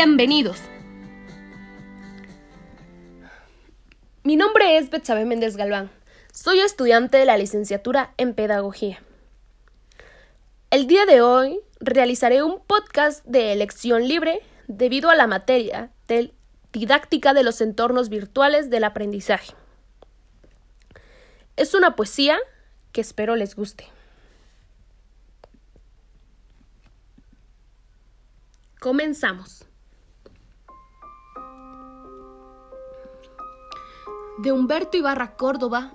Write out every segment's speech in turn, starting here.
Bienvenidos. Mi nombre es Betsabe Méndez Galván. Soy estudiante de la licenciatura en Pedagogía. El día de hoy realizaré un podcast de elección libre debido a la materia de didáctica de los entornos virtuales del aprendizaje. Es una poesía que espero les guste. Comenzamos. De Humberto Ibarra Córdoba,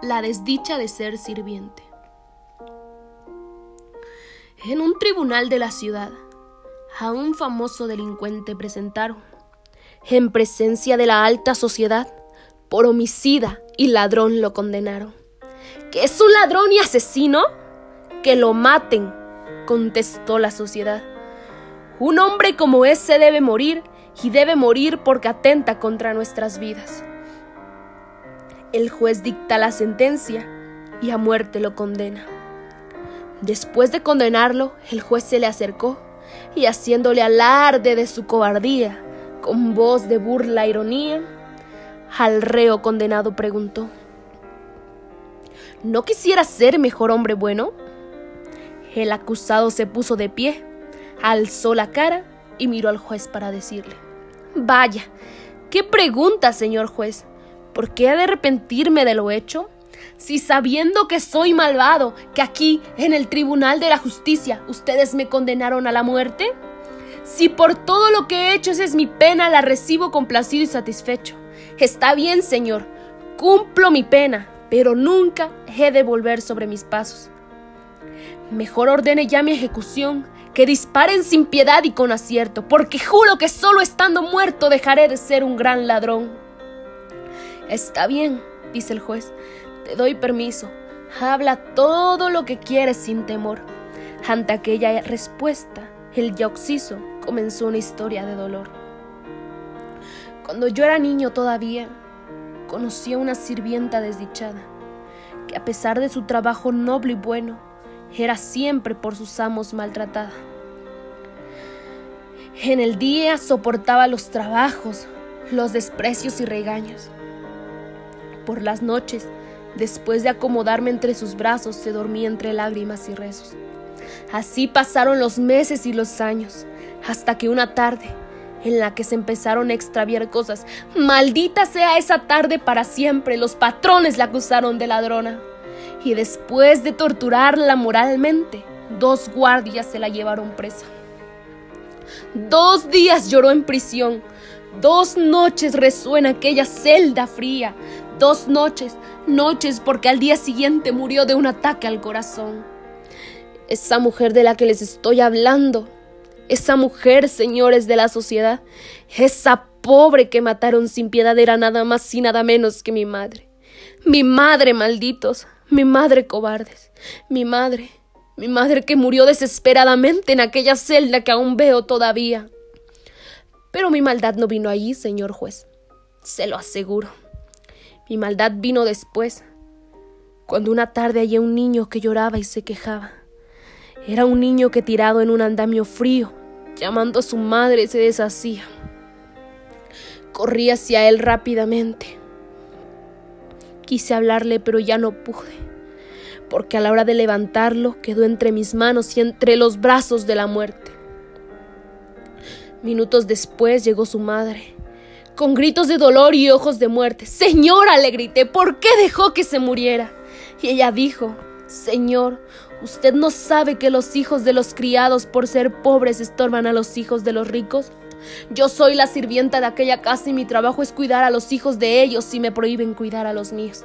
La desdicha de ser sirviente. En un tribunal de la ciudad, a un famoso delincuente presentaron, en presencia de la alta sociedad, por homicida y ladrón lo condenaron. ¿Que es un ladrón y asesino? Que lo maten, contestó la sociedad. Un hombre como ese debe morir y debe morir porque atenta contra nuestras vidas. El juez dicta la sentencia y a muerte lo condena. Después de condenarlo, el juez se le acercó y haciéndole alarde de su cobardía, con voz de burla e ironía, al reo condenado preguntó, ¿No quisiera ser mejor hombre bueno? El acusado se puso de pie alzó la cara y miró al juez para decirle, Vaya, ¿qué pregunta, señor juez? ¿Por qué he de arrepentirme de lo hecho? Si sabiendo que soy malvado, que aquí, en el Tribunal de la Justicia, ustedes me condenaron a la muerte? Si por todo lo que he hecho esa es mi pena, la recibo complacido y satisfecho. Está bien, señor, cumplo mi pena, pero nunca he de volver sobre mis pasos. Mejor ordene ya mi ejecución, que disparen sin piedad y con acierto, porque juro que solo estando muerto dejaré de ser un gran ladrón. Está bien, dice el juez, te doy permiso, habla todo lo que quieres sin temor. Ante aquella respuesta, el yaoxiso comenzó una historia de dolor. Cuando yo era niño todavía, conocí a una sirvienta desdichada, que a pesar de su trabajo noble y bueno, era siempre por sus amos maltratada. En el día soportaba los trabajos, los desprecios y regaños. Por las noches, después de acomodarme entre sus brazos, se dormía entre lágrimas y rezos. Así pasaron los meses y los años, hasta que una tarde, en la que se empezaron a extraviar cosas, maldita sea esa tarde para siempre, los patrones la acusaron de ladrona y después de torturarla moralmente, dos guardias se la llevaron presa. Dos días lloró en prisión, dos noches resuena aquella celda fría, dos noches, noches porque al día siguiente murió de un ataque al corazón. Esa mujer de la que les estoy hablando, esa mujer, señores de la sociedad, esa pobre que mataron sin piedad era nada más y nada menos que mi madre. Mi madre, malditos, mi madre cobardes, mi madre, mi madre que murió desesperadamente en aquella celda que aún veo todavía. Pero mi maldad no vino allí, señor juez, se lo aseguro. Mi maldad vino después, cuando una tarde hallé un niño que lloraba y se quejaba. Era un niño que tirado en un andamio frío, llamando a su madre, se deshacía. Corrí hacia él rápidamente. Quise hablarle, pero ya no pude, porque a la hora de levantarlo quedó entre mis manos y entre los brazos de la muerte. Minutos después llegó su madre, con gritos de dolor y ojos de muerte. Señora, le grité, ¿por qué dejó que se muriera? Y ella dijo, Señor, ¿usted no sabe que los hijos de los criados por ser pobres estorban a los hijos de los ricos? Yo soy la sirvienta de aquella casa y mi trabajo es cuidar a los hijos de ellos si me prohíben cuidar a los míos.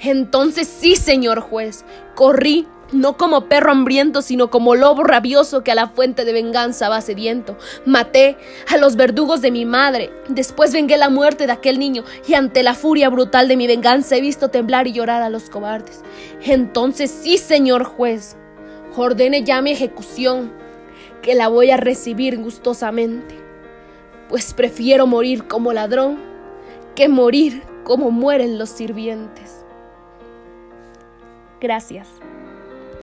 Entonces sí, señor juez, corrí, no como perro hambriento, sino como lobo rabioso que a la fuente de venganza va sediento. Maté a los verdugos de mi madre, después vengué la muerte de aquel niño, y ante la furia brutal de mi venganza he visto temblar y llorar a los cobardes. Entonces sí, señor juez, ordene ya mi ejecución, que la voy a recibir gustosamente pues prefiero morir como ladrón que morir como mueren los sirvientes. Gracias.